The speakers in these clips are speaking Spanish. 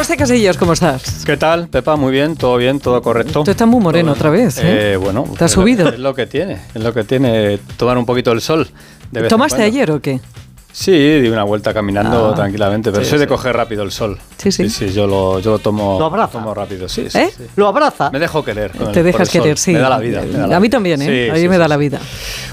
José Casillas, ¿cómo estás? ¿Qué tal, Pepa? Muy bien, todo bien, todo correcto. Tú estás muy moreno otra vez. ¿eh? Eh, bueno, ¿Te has es lo- subido? Es lo que tiene, es lo que tiene tomar un poquito el sol. de vez en ¿Tomaste ayer o qué? Sí, di una vuelta caminando Ah, tranquilamente, pero sí, soy de sí. coger rápido el sol. Sí, sí. Sí, yo lo, yo lo tomo, ¿Lo abraza? tomo rápido. Sí, sí, ¿Eh? sí. Lo abraza. Me dejo querer. con Te el- dejas querer, sí. Me da la vida. me da la a mí vida. también, ¿eh? Sí, a mí sí, me sí, da sí. la vida.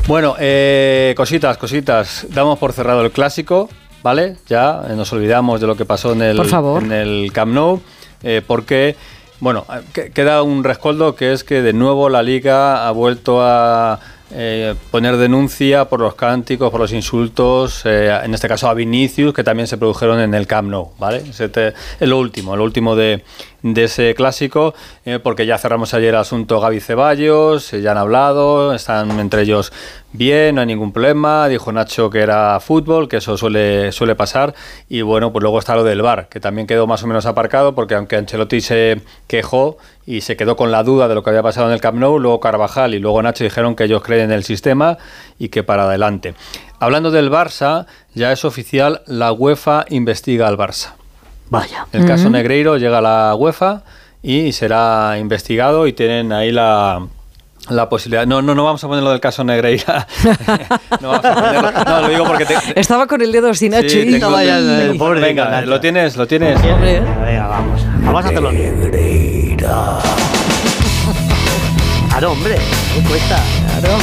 Bueno, eh, cositas, cositas. Damos por cerrado el clásico, ¿vale? Ya eh, nos olvidamos de lo que pasó en el, Por favor. En el Camp Nou, eh, porque, bueno, eh, que- queda un rescoldo que es que de nuevo la Liga ha vuelto a eh, poner denuncia por los cánticos, por los insultos, eh, en este caso a Vinicius, que también se produjeron en el Camp Nou, ¿vale? Te- es lo último, lo último de, ese clásico, eh, porque ya cerramos ayer el asunto Gaby Ceballos, ya han hablado, están entre ellos bien, no hay ningún problema, dijo Nacho que era fútbol, que eso suele, suele pasar, y bueno, pues luego está lo del VAR, que también quedó más o menos aparcado, porque aunque Ancelotti se quejó y se quedó con la duda de lo que había pasado en el Camp Nou, luego Carvajal y luego Nacho dijeron que ellos creen en el sistema y que para adelante. Hablando del Barça, ya es oficial, la UEFA investiga al Barça. Vaya. El caso Negreiro llega a la UEFA y será investigado y tienen ahí la, la posibilidad. No, no, no vamos a poner lo del caso Negreira. no, vamos a ponerlo. No, lo digo porque te, Estaba con el dedo sin Sí, Nacho y tengo- vaya, tengo- el pobre Venga, lo tienes, lo tienes. Venga, vamos. Vamos a hacerlo Claro, hombre. ¿Qué cuesta? Claro.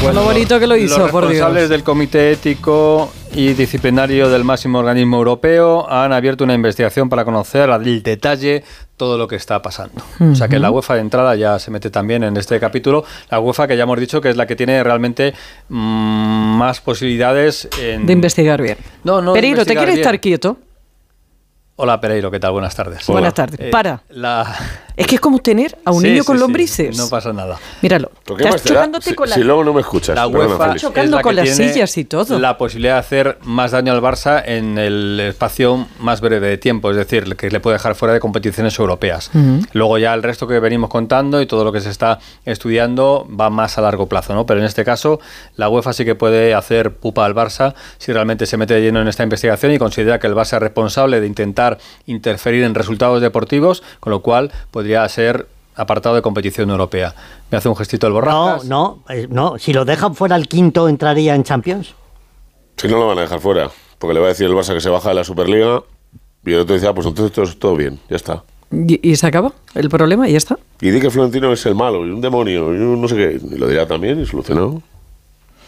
Bueno, lo bonito que lo hizo, los por Dios. responsables del Comité Ético y Disciplinario del máximo organismo europeo han abierto una investigación para conocer al detalle todo lo que está pasando. O sea que la UEFA de entrada ya se mete también en este capítulo. La UEFA que ya hemos dicho que es la que tiene realmente mm, más posibilidades en... De investigar bien. No, no ¿te quieres bien. estar quieto? Hola Pereiro, ¿qué tal? Buenas tardes. Buenas tardes. Eh, Para. la- Es que es como tener a un Sí, niño sí, con sí, lombrices. no pasa nada. Míralo. ¿Por qué Estás chocándote si, con la... si luego no me escuchas. La UEFA. Chocando es la con las tiene sillas y todo. La posibilidad de hacer más daño al Barça en el espacio más breve de tiempo, es decir, que le puede dejar fuera de competiciones europeas. Luego ya el resto que venimos contando y todo lo que se está estudiando va más a largo plazo, ¿no? Pero en este caso la UEFA sí que puede hacer pupa al Barça si realmente se mete de lleno en esta investigación y considera que el Barça es responsable de intentar interferir en resultados deportivos, con lo cual podría ser apartado de competición europea. Me hace un gestito el No, borrachas. no, eh, no. Si lo dejan fuera el quinto, ¿entraría en Champions? Si no lo van a dejar fuera, porque le va a decir el Barça que se baja de la Superliga y el otro dice, ah, pues entonces todo, todo bien, ya está. ¿Y, y se acaba el problema y ya está? Y di que Florentino es el malo y un demonio y un no sé qué. Y lo dirá también y solucionado.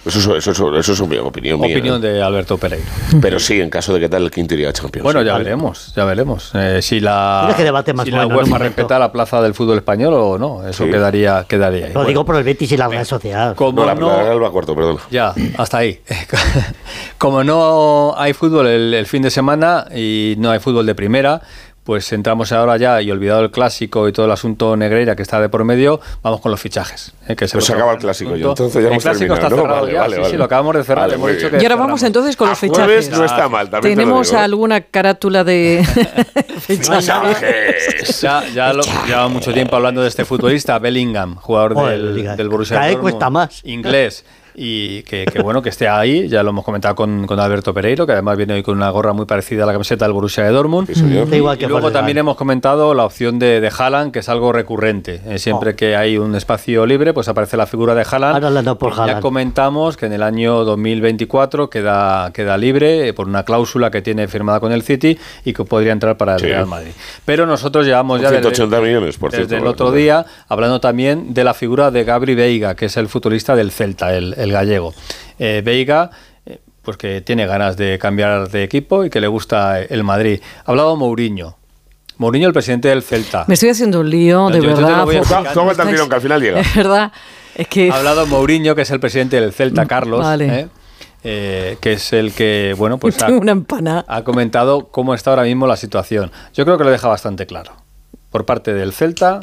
Eso, es- eso, es- eso es mi opinión mía. Opinión ¿eh? de Alberto Pereiro. Pero sí, en caso de que tal el quinto iría a Champions. Bueno, ya veremos, ya veremos. Eh, si la, debate más si bueno, la UEFA respeta la plaza del fútbol español o no, eso Sí. quedaría, quedaría ahí. Lo Bueno, digo por el Betis y la Real Sociedad. como No, la, no- la Real va cuarto, perdón. ya, hasta ahí. Como no hay fútbol el, el fin de semana y no hay fútbol de primera, pues entramos ahora ya y olvidado el clásico y todo el asunto Negreira que está de por medio, vamos con los fichajes. eh, que Pues se otro acaba el clásico ya, entonces ya el hemos clásico está terminado, ¿no? cerrado Vale, ya, vale, sí, vale. sí, lo acabamos de cerrar. Vale, hemos muy dicho bien. que Y ahora cerramos. vamos entonces con A los jueves fichajes. no está mal, también ¿Tenemos digo. alguna carátula de fichajes? Ya, ya lo, lleva mucho tiempo hablando de este futbolista, Bellingham, jugador Joder, del, del Borussia Cada vez Dortmund, cuesta más. inglés. Y que, que bueno que esté ahí, ya lo hemos comentado con, con Alberto Pereiro, que además viene hoy con una gorra muy parecida a la camiseta del Borussia de Dortmund. Sí, igual Y luego también hemos comentado la opción de, de Haaland, que es algo recurrente. Eh, siempre Oh. que hay un espacio libre, pues aparece la figura de Haaland. Ahora por Ya Haaland. comentamos que en el año 2024 queda, queda libre eh, por una cláusula que tiene firmada con el City y que podría entrar para el Sí. Real Madrid. Pero nosotros llevamos ya 180 millones, por desde cierto, el otro día hablando también de la figura de Gabri Veiga, que es el futbolista del Celta, el, el gallego. Eh, Veiga, eh, pues que tiene ganas de cambiar de equipo y que le gusta el Madrid. Ha hablado Mourinho. Mourinho, el presidente del Celta. Me estoy haciendo un lío, de Yo- yo te verdad. lo voy a Uf, explicar. Tú aguanta el tirón, que al final llega. Es verdad. Es que Ha hablado Mourinho, que es el presidente del Celta, Carlos, Vale. ¿eh? Eh, que es el que, bueno, pues ha, una ha comentado cómo está ahora mismo la situación. Yo creo que lo deja bastante claro, por parte del Celta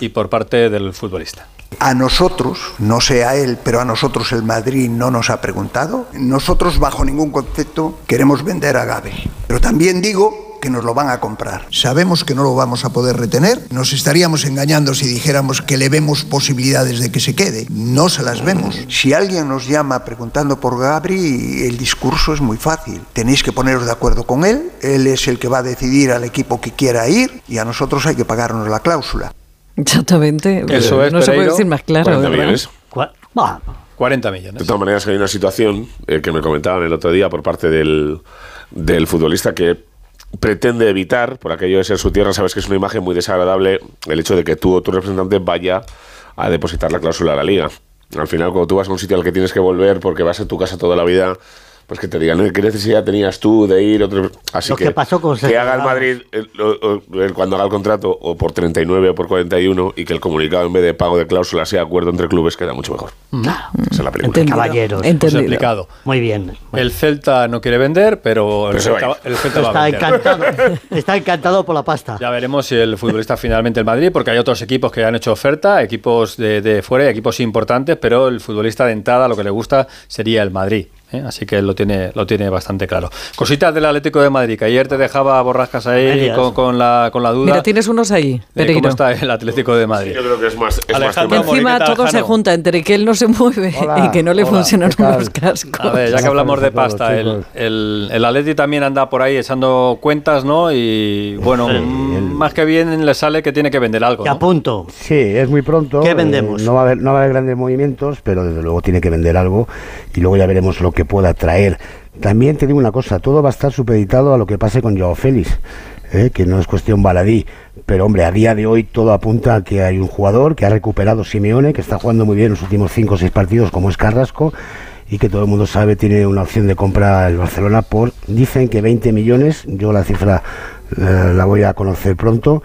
y por parte del futbolista. A nosotros, no sé a él, pero a nosotros el Madrid no nos ha preguntado. Nosotros bajo ningún concepto queremos vender a Gaby. Pero también digo que nos lo van a comprar. Sabemos que no lo vamos a poder retener. Nos estaríamos engañando si dijéramos que le vemos posibilidades de que se quede. No se las vemos. Si alguien nos llama preguntando por Gabri, el discurso es muy fácil. Tenéis que poneros de acuerdo con él. Él es el que va a decidir al equipo que quiera ir y a nosotros hay que pagarnos la cláusula. Exactamente. Eso es, no se puede decir más claro. 40 ¿verdad? millones. Cua- Bah, 40 De millones. todas maneras, hay una situación eh, que me comentaban el otro día por parte del, del futbolista que pretende evitar, por aquello de ser su tierra, sabes que es una imagen muy desagradable el hecho de que tú o tu representante vaya a depositar la cláusula a la liga. Al final, cuando tú vas a un sitio al que tienes que volver porque vas a tu casa toda la vida, pues que te digan, "Eh, ¿qué necesidad tenías tú de ir? Otro... Así Lo que pasó con que haga el. Madrid el- el- cuando haga el contrato o por 39 o por 41 y que el comunicado en vez de pago de cláusula sea acuerdo entre clubes, queda mucho mejor. Esa es la película. Entendido. Caballeros. Pues Entendido. explicado. muy bien. El Celta no quiere vender, pero el Pero Celta, el Celta va a Está vender. encantado, está encantado por la pasta. Ya veremos si el futbolista finalmente el Madrid, porque hay otros equipos que han hecho oferta, equipos de, de fuera y equipos importantes, pero el futbolista de entrada lo que le gusta sería el Madrid. ¿Eh? Así que él lo tiene, lo tiene bastante claro. Cositas del Atlético de Madrid, que ayer te dejaba borrascas ahí con, con la, con la duda Mira, tienes unos ahí, cómo está el Atlético de Madrid. Yo creo que es más, es más Alejandro tema- Mori, Encima ¿qué tal, todo se Jano? junta entre que él no se mueve Hola, y que no le hola, funcionan unos cascos. A ver, ya que hablamos de a pasta, el, el, el Atleti también anda por ahí echando cuentas, ¿no? Y bueno, mm, más que bien le sale que tiene que vender algo. Te ¿no? apunto. Sí, es muy pronto. ¿Qué eh, vendemos? no, va a haber, no va a haber grandes movimientos, pero desde luego tiene que vender algo y luego ya veremos lo que pueda traer. También te digo una cosa, todo va a estar supeditado a lo que pase con Joao Félix, eh, que no es cuestión baladí. Pero hombre, a día de hoy todo apunta a que hay un jugador que ha recuperado Simeone, que está jugando muy bien los últimos 5 o 6 partidos, como es Carrasco, y que todo el mundo sabe tiene una opción de compra el Barcelona por, dicen que 20 millones, yo la cifra eh, la voy a conocer pronto,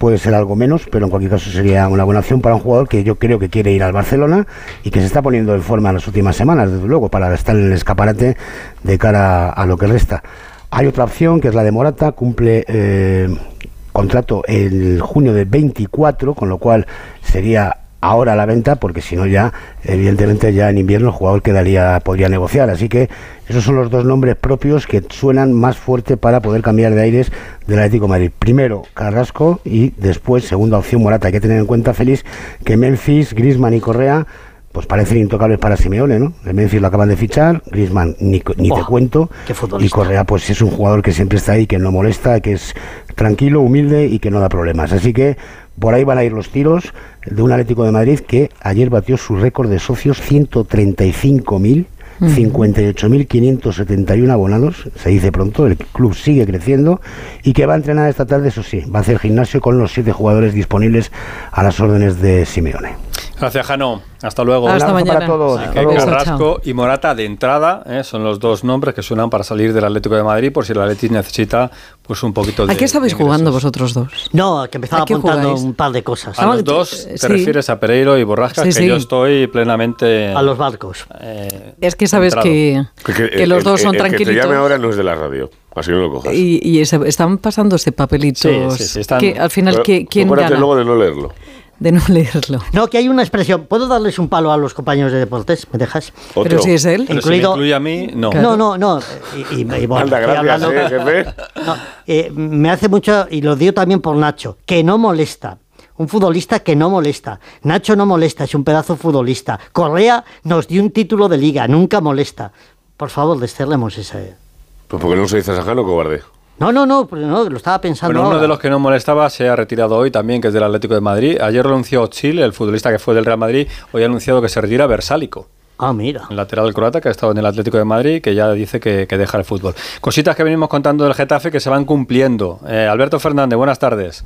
puede ser algo menos, pero en cualquier caso sería una buena opción para un jugador que yo creo que quiere ir al Barcelona y que se está poniendo en forma en las últimas semanas, desde luego, para estar en el escaparate de cara a lo que resta. Hay otra opción que es la de Morata, cumple eh, contrato el junio del 24, con lo cual sería ahora a la venta, porque si no ya, evidentemente ya en invierno el jugador quedaría, podría negociar. Así que esos son los dos nombres propios que suenan más fuerte para poder cambiar de aires del Atlético Madrid. Primero Carrasco y después, segunda opción Morata. Hay que tener en cuenta, Félix, que Memphis, Grisman y Correa pues parecen intocables para Simeone, ¿no? El Memphis lo acaban de fichar, Grisman ni, ni te Buah, cuento, qué y. Correa pues es un jugador que siempre está ahí, que no molesta, que es tranquilo, humilde y que no da problemas. Así que por ahí van a ir los tiros de un Atlético de Madrid que ayer batió su récord de socios 135.000. 58.571 abonados, se dice pronto, el club sigue creciendo y que va a entrenar esta tarde, eso sí, va a hacer gimnasio con los siete jugadores disponibles a las órdenes de Simeone. Gracias, Jano. Hasta luego. Hasta mañana. para todos. Hasta luego. Carrasco y Morata de entrada ¿eh? son los dos nombres que suenan para salir del Atlético de Madrid por si el Atlético necesita pues un poquito de ¿A qué estabais jugando vosotros dos? No, que empezaba ¿A qué apuntando jugáis? un par de cosas. A los dos eh, te sí. refieres a Pereiro y Borrascas, Sí, que yo estoy plenamente... A los barcos. eh, Es que sabes que, Que, que los el- dos son el, el que te llame ahora no es de la radio, así no lo cojas. Y, y ese- están pasándose papelitos. Sí, sí, sí, están- que al final, Pero ¿qué- ¿quién gana? luego de no leerlo. De no leerlo. No, que hay una expresión. ¿Puedo darles un palo a los compañeros de deportes? ¿Me dejas? Otro. Pero si es él. Pero si me Incluido- incluye a mí, no. Claro. No, no, no. Y, y- y bueno, Anda, estoy gracias, hablando- eh, jefe. No, eh, me hace mucho, y lo digo también por Nacho, que no molesta. Un futbolista que no molesta. Nacho no molesta, es un pedazo futbolista. Correa nos dio un título de liga, nunca molesta. Por favor, desterremos ese. Pues porque no se dice Sajano, cobarde. No, no, no, no, lo estaba pensando. Bueno, uno ahora. de los que no molestaba se ha retirado hoy también, que es del Atlético de Madrid. Ayer renunció Chile, el futbolista que fue del Real Madrid. Hoy ha anunciado que se retira Versálico, Ah, mira. el lateral croata que ha estado en el Atlético de Madrid, que ya dice que, que deja el fútbol. Cositas que venimos contando del Getafe que se van cumpliendo. Eh, Alberto Fernández, buenas tardes.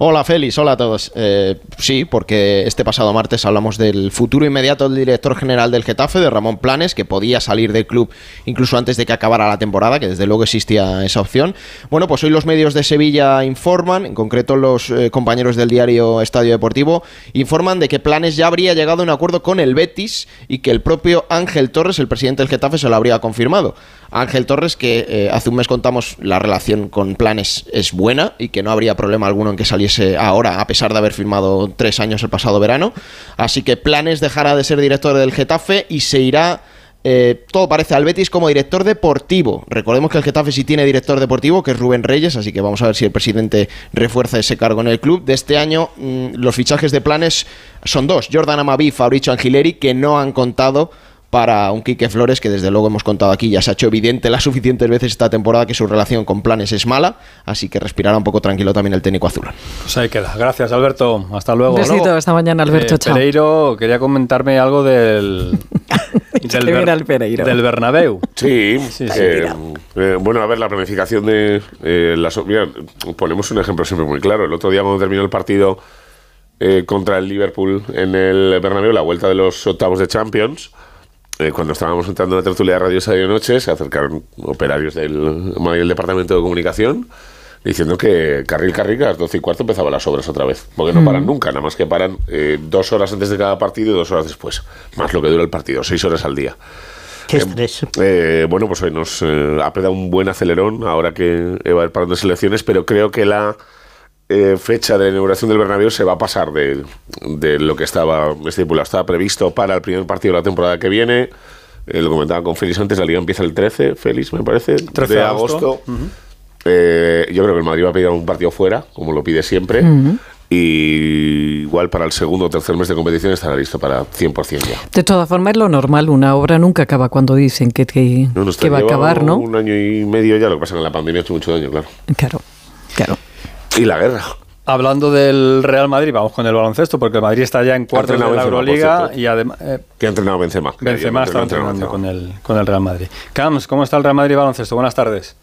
Hola Félix, hola a todos. Eh, sí, porque este pasado martes hablamos del futuro inmediato del director general del Getafe, de Ramón Planes, que podía salir del club incluso antes de que acabara la temporada, que desde luego existía esa opción. Bueno, pues hoy los medios de Sevilla informan, en concreto los eh, compañeros del diario Estadio Deportivo, informan de que Planes ya habría llegado a un acuerdo con el Betis y que el propio Ángel Torres, el presidente del Getafe, se lo habría confirmado. Ángel Torres, que eh, hace un mes contamos la relación con Planes es buena y que no habría problema alguno en que saliese ahora, a pesar de haber firmado tres años el pasado verano. Así que Planes dejará de ser director del Getafe y se irá Eh, todo parece al Betis como director deportivo. Recordemos que el Getafe sí tiene director deportivo, que es Rubén Reyes, así que vamos a ver si el presidente refuerza ese cargo en el club. De este año, mm, los fichajes de planes son dos: Jordan Amaví y Fabricio Angileri, que no han contado para un Quique Flores que desde luego hemos contado aquí, ya se ha hecho evidente las suficientes veces esta temporada que su relación con planes es mala, así que respirará un poco tranquilo también el técnico azul. Pues ahí queda. Gracias, Alberto. Hasta luego. Un besito, Luego, hasta mañana, Alberto. eh, chao. Pereiro, quería comentarme algo del... del, Pereiro. del Bernabéu. Sí, Sí, sí. eh, eh, bueno, a ver, la planificación de eh, las... Mira, ponemos un ejemplo siempre muy claro. El otro día cuando terminó el partido eh, contra el Liverpool en el Bernabéu, la vuelta de los octavos de Champions, eh, cuando estábamos entrando en la tertulia de Radio Estadio Noche, se acercaron operarios del, del Departamento de Comunicación diciendo que carril carril a las 12 y cuarto empezaba las obras otra vez, porque no paran nunca, nada más que paran eh, dos horas antes de cada partido y dos horas después, más lo que dura el partido, seis horas al día. Qué estrés. Eh, bueno, pues hoy nos eh, ha pegado un buen acelerón ahora que va a ir parando selecciones, pero creo que la eh, fecha de la inauguración del Bernabéu se va a pasar de, de lo que estaba estipulado. Estaba previsto para el primer partido de la temporada que viene. Eh, lo comentaba con Félix antes, la liga empieza el 13, Félix me parece, 13 de agosto. Eh, yo creo que el Madrid va a pedir un partido fuera, como lo pide siempre. Y igual para el segundo o tercer mes de competición estará listo para 100% ya. De todas formas, es lo normal. Una obra nunca acaba cuando dicen que, que, No, nos que va a acabar, ¿no? Un año y medio ya, lo que pasa que la pandemia ha hecho mucho daño, claro. Claro, claro. Y la guerra. Hablando del Real Madrid, vamos con el baloncesto, porque el Madrid está ya en cuartos de la Euroliga y además... eh, Que ha entrenado Benzema. Benzema está entrenando con el, con el Real Madrid. Camps, ¿cómo está el Real Madrid baloncesto? Buenas tardes.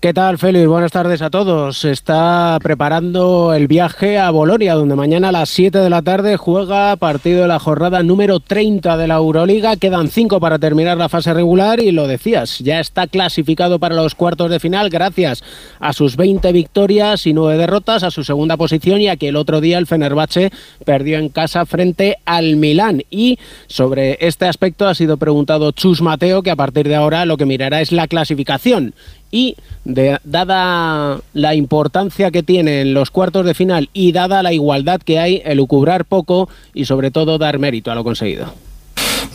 ¿Qué tal, Félix? Buenas tardes a todos. Se está preparando el viaje a Bolonia, donde mañana a las 7 de la tarde juega partido de la jornada número 30 de la Euroliga. Quedan 5 para terminar la fase regular y lo decías, ya está clasificado para los cuartos de final gracias a sus 20 victorias y 9 derrotas, a su segunda posición y a que el otro día el Fenerbahce perdió en casa frente al Milán. Y sobre este aspecto ha sido preguntado Chus Mateo, que a partir de ahora lo que mirará es la clasificación y de- dada la importancia que tienen los cuartos de final y dada la igualdad que hay, el cubrar poco y sobre todo dar mérito a lo conseguido.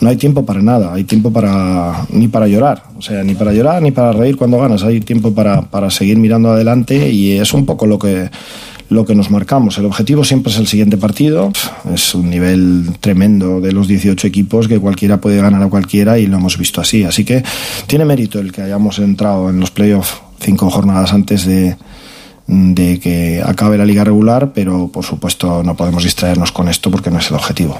no hay tiempo para nada, hay tiempo para ni para llorar, o sea, ni para llorar ni para reír cuando ganas, hay tiempo para, para seguir mirando adelante y es un poco lo que lo que nos marcamos. El objetivo siempre es el siguiente partido. Es un nivel tremendo de los 18 equipos que cualquiera puede ganar a cualquiera y lo hemos visto así. Así que tiene mérito el que hayamos entrado en los playoffs cinco jornadas antes de, que acabe la liga regular, pero por supuesto no podemos distraernos con esto porque no es el objetivo.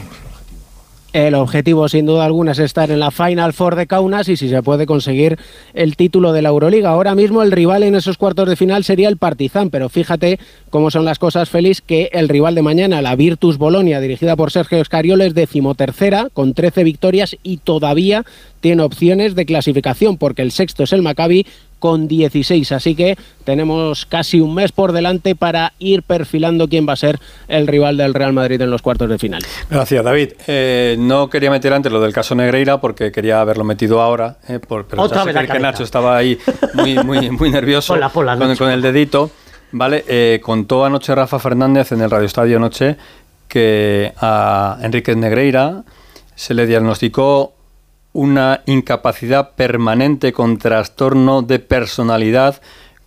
El objetivo, sin duda alguna, es estar en la Final Four de Kaunas y si se puede conseguir el título de la Euroliga. Ahora mismo el rival en esos cuartos de final sería el Partizan, pero fíjate cómo son las cosas, Félix, que el rival de mañana, la Virtus Bolonia, dirigida por Sergio Escariol, es decimotercera, con 13 victorias y todavía tiene opciones de clasificación, porque el sexto es el Maccabi con 16. Así que tenemos casi un mes por delante para ir perfilando quién va a ser el rival del Real Madrid en los cuartos de final. Gracias, David. Eh, no quería meter antes lo del caso Negreira porque quería haberlo metido ahora, eh, por- pero Otra vez que, cabeza. Nacho estaba ahí muy, muy, muy nervioso Ponla, ponla, con, con el dedito. Vale, eh, contó anoche Rafa Fernández en el Radio Estadio Noche que a Enrique Negreira se le diagnosticó una incapacidad permanente con trastorno de personalidad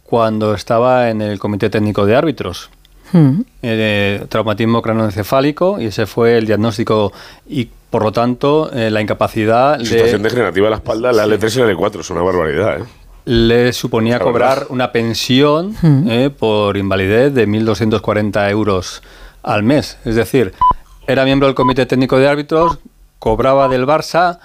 cuando estaba en el Comité Técnico de Árbitros Mm. eh, traumatismo cranoencefálico y ese fue el diagnóstico y por lo tanto eh, la incapacidad Situación le, degenerativa de la espalda, la L3 y la L4, es una barbaridad, ¿eh? le suponía La cobrar verdad. una pensión eh, por invalidez de 1.240 euros al mes. Es decir, era miembro del comité técnico de árbitros, cobraba del Barça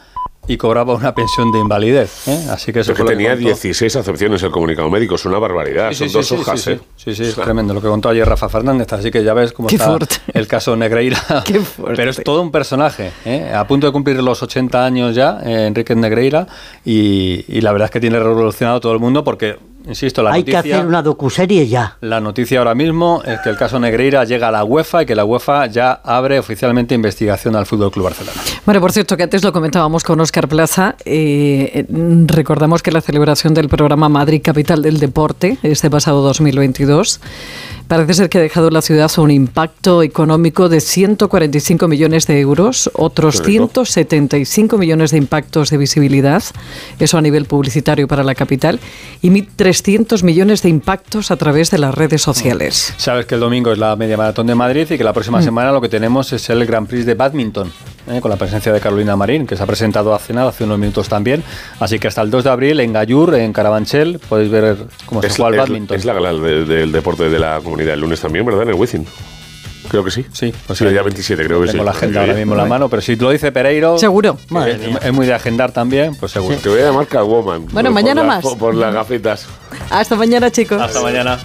y cobraba una pensión de invalidez. ¿eh? Así que eso Pero que que tenía contó. 16 acepciones el comunicado médico, es una barbaridad, Sí, son sí, dos sí, hojas, sí, ¿eh? sí, sí, es tremendo lo que contó ayer Rafa Fernández, así que ya ves cómo Qué está fuerte. el caso Negreira. Qué fuerte. Pero es todo un personaje, ¿eh? a punto de cumplir los 80 años ya, eh, Enrique Negreira, y, y la verdad es que tiene revolucionado todo el mundo porque, insisto, la Hay noticia... que hacer una docuserie ya. La noticia ahora mismo es que el caso Negreira llega a la UEFA y que la UEFA ya abre oficialmente investigación al Fútbol Club Barcelona. Bueno, por cierto, que antes lo comentábamos con Óscar Plaza. eh, eh, recordamos que la celebración del programa Madrid Capital del Deporte, este pasado 2022, Parece ser que ha dejado en la ciudad un impacto económico de 145 millones de euros, otros Qué rico. 175 millones de impactos de visibilidad, eso a nivel publicitario para la capital, y 1.300 millones de impactos a través de las redes sociales. Sabes que el domingo es la media maratón de Madrid y que la próxima semana lo que tenemos es el Grand Prix de Badminton, ¿eh? con la presencia de Carolina Marín, que se ha presentado hace nada, hace unos minutos también. Así que hasta el 2 de abril en Gallur, en Carabanchel, podéis ver cómo se Es, juega el es- badminton. es la gala de- del deporte de la comunidad el lunes también, ¿verdad? En el Wizzing. Creo que sí. Sí, pues Sí, el día 27 creo que Tengo sí. la agenda ahora mismo en la mano, pero si lo dice Pereiro, Seguro. que es, es muy de agendar también, pues seguro. Te voy a llamar Catwoman. Bueno, por mañana la- más. Por, por las gafitas. Hasta mañana, chicos. Hasta mañana.